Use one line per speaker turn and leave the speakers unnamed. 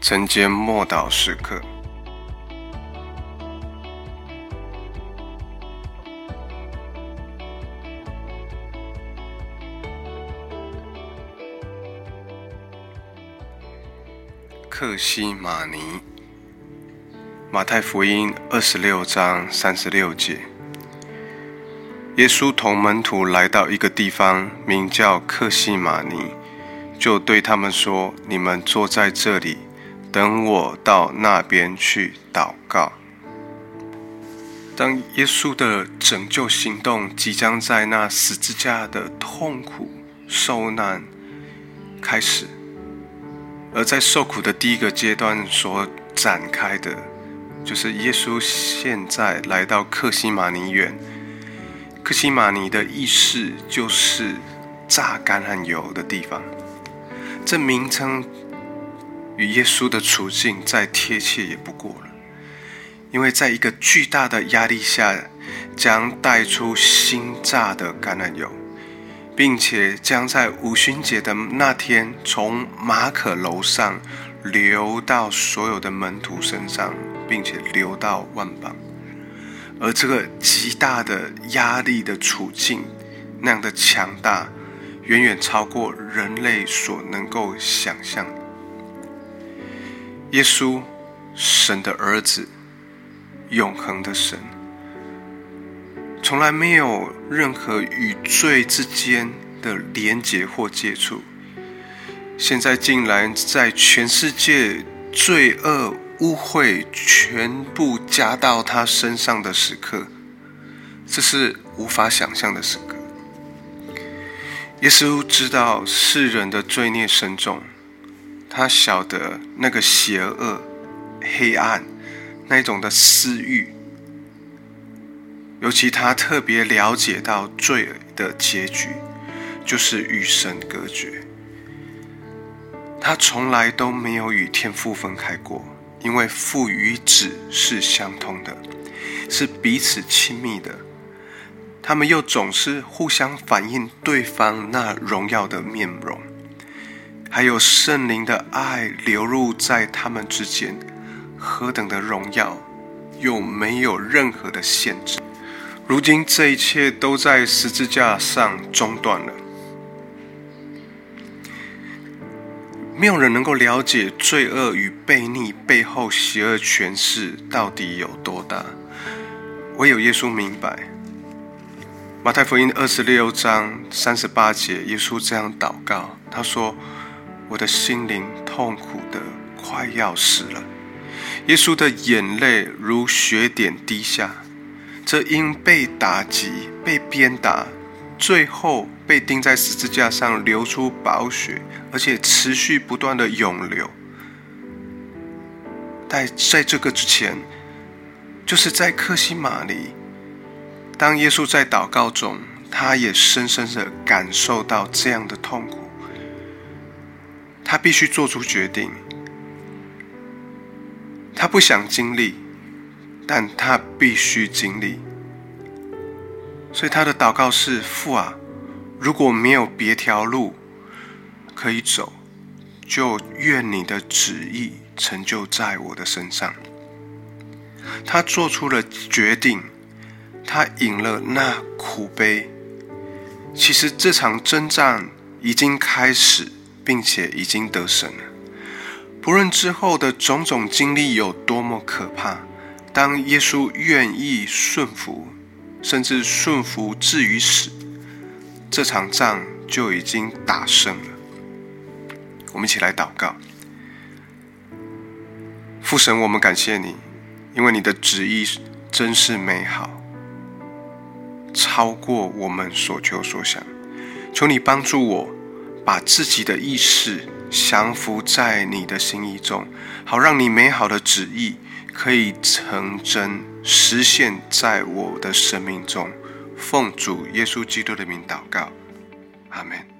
晨间默祷时刻，克西马尼，马太福音二十六章三十六节，耶稣同门徒来到一个地方，名叫克西马尼。就对他们说：“你们坐在这里，等我到那边去祷告。”当耶稣的拯救行动即将在那十字架的痛苦受难开始，而在受苦的第一个阶段所展开的，就是耶稣现在来到克西马尼园。克西马尼的意思就是榨橄榄油的地方。这名称与耶稣的处境再贴切也不过了，因为在一个巨大的压力下，将带出新榨的橄榄油，并且将在五旬节的那天从马可楼上流到所有的门徒身上，并且流到万邦。而这个极大的压力的处境，那样的强大。远远超过人类所能够想象。耶稣，神的儿子，永恒的神，从来没有任何与罪之间的连结或接触，现在竟然在全世界罪恶污秽全部加到他身上的时刻，这是无法想象的时刻。耶稣知道世人的罪孽深重，他晓得那个邪恶、黑暗那种的私欲，尤其他特别了解到罪的结局就是与神隔绝。他从来都没有与天父分开过，因为父与子是相通的，是彼此亲密的。他们又总是互相反映对方那荣耀的面容，还有圣灵的爱流入在他们之间，何等的荣耀，又没有任何的限制。如今这一切都在十字架上中断了，没有人能够了解罪恶与悖逆背后邪恶权势到底有多大，唯有耶稣明白。马太福音二十六章三十八节，耶稣这样祷告：“他说，我的心灵痛苦的快要死了。耶稣的眼泪如雪点滴下，这因被打击、被鞭打，最后被钉在十字架上流出宝血，而且持续不断的涌流。在在这个之前，就是在克西玛里。”当耶稣在祷告中，他也深深的感受到这样的痛苦。他必须做出决定。他不想经历，但他必须经历。所以他的祷告是：父啊，如果没有别条路可以走，就愿你的旨意成就在我的身上。他做出了决定。他饮了那苦杯，其实这场征战已经开始，并且已经得胜了。不论之后的种种经历有多么可怕，当耶稣愿意顺服，甚至顺服至于死，这场仗就已经打胜了。我们一起来祷告：父神，我们感谢你，因为你的旨意真是美好。超过我们所求所想，求你帮助我，把自己的意识降服在你的心意中，好让你美好的旨意可以成真实现在我的生命中。奉主耶稣基督的名祷告，阿门。